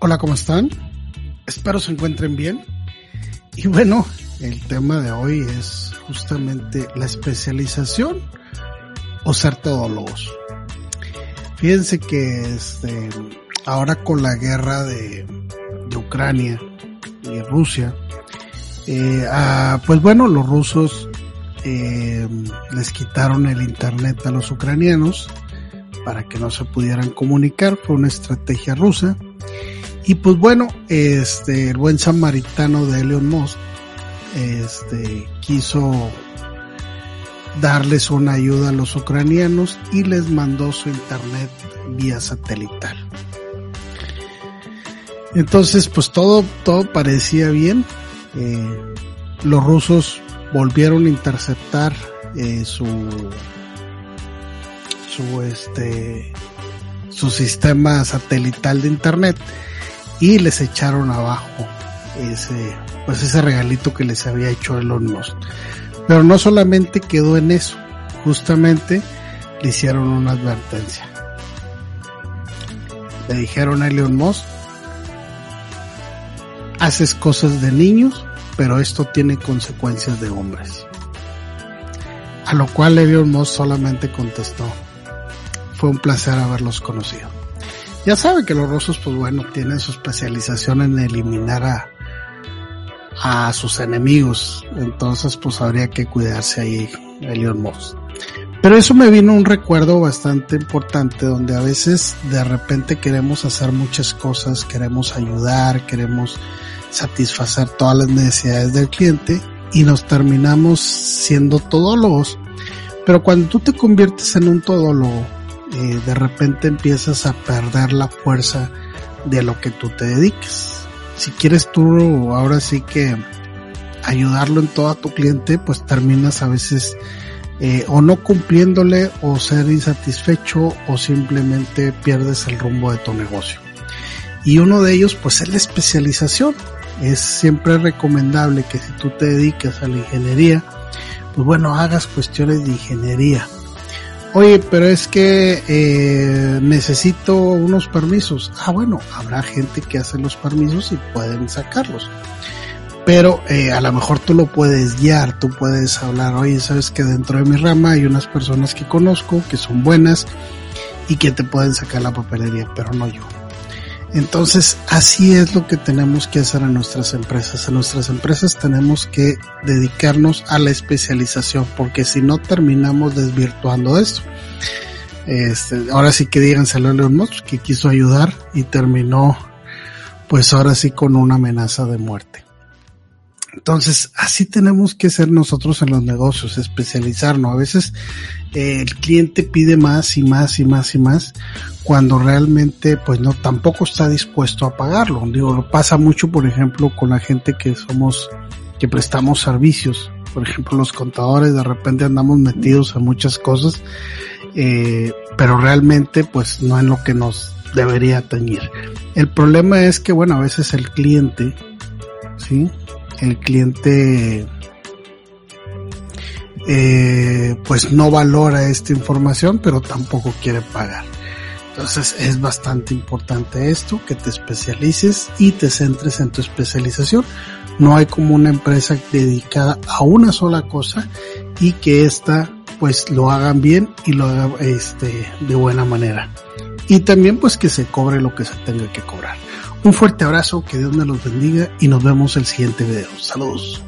Hola, ¿cómo están? Espero se encuentren bien. Y bueno, el tema de hoy es justamente la especialización o ser todólogos. Fíjense que este, ahora con la guerra de, de Ucrania y Rusia, eh, ah, pues bueno, los rusos eh, les quitaron el internet a los ucranianos para que no se pudieran comunicar, fue una estrategia rusa. Y pues bueno, este, el buen samaritano de Elon Musk, este, quiso darles una ayuda a los ucranianos y les mandó su internet vía satelital. Entonces, pues todo, todo parecía bien. Eh, los rusos volvieron a interceptar eh, su su este su sistema satelital de internet y les echaron abajo ese pues ese regalito que les había hecho Elon Musk. Pero no solamente quedó en eso, justamente le hicieron una advertencia. Le dijeron a Elon Musk, haces cosas de niños, pero esto tiene consecuencias de hombres. A lo cual Elon Musk solamente contestó, fue un placer haberlos conocido. Ya saben que los rusos, pues bueno, tienen su especialización en eliminar a, a sus enemigos. Entonces, pues habría que cuidarse ahí, Elon Musk. Pero eso me vino un recuerdo bastante importante donde a veces de repente queremos hacer muchas cosas, queremos ayudar, queremos satisfacer todas las necesidades del cliente y nos terminamos siendo todólogos. Pero cuando tú te conviertes en un todólogo, de repente empiezas a perder la fuerza de lo que tú te dediques. Si quieres tú ahora sí que ayudarlo en todo a tu cliente, pues terminas a veces eh, o no cumpliéndole o ser insatisfecho o simplemente pierdes el rumbo de tu negocio. Y uno de ellos pues es la especialización. Es siempre recomendable que si tú te dedicas a la ingeniería, pues bueno, hagas cuestiones de ingeniería Oye, pero es que eh, necesito unos permisos. Ah, bueno, habrá gente que hace los permisos y pueden sacarlos. Pero eh, a lo mejor tú lo puedes guiar, tú puedes hablar, oye, sabes que dentro de mi rama hay unas personas que conozco que son buenas y que te pueden sacar la papelería, pero no yo. Entonces, así es lo que tenemos que hacer en nuestras empresas. En nuestras empresas tenemos que dedicarnos a la especialización, porque si no terminamos desvirtuando esto. Este, ahora sí que díganselo a Leon Musk que quiso ayudar y terminó, pues ahora sí con una amenaza de muerte. Entonces, así tenemos que ser nosotros en los negocios, especializarnos. A veces eh, el cliente pide más y más y más y más cuando realmente pues no tampoco está dispuesto a pagarlo. Digo, pasa mucho, por ejemplo, con la gente que somos, que prestamos servicios. Por ejemplo, los contadores de repente andamos metidos en muchas cosas, eh, pero realmente pues no es lo que nos debería teñir. El problema es que, bueno, a veces el cliente, ¿sí? El cliente eh, pues no valora esta información, pero tampoco quiere pagar. Entonces es bastante importante esto, que te especialices y te centres en tu especialización. No hay como una empresa dedicada a una sola cosa y que ésta pues lo hagan bien y lo haga este, de buena manera. Y también pues que se cobre lo que se tenga que cobrar. Un fuerte abrazo, que Dios me los bendiga y nos vemos el siguiente video. Saludos.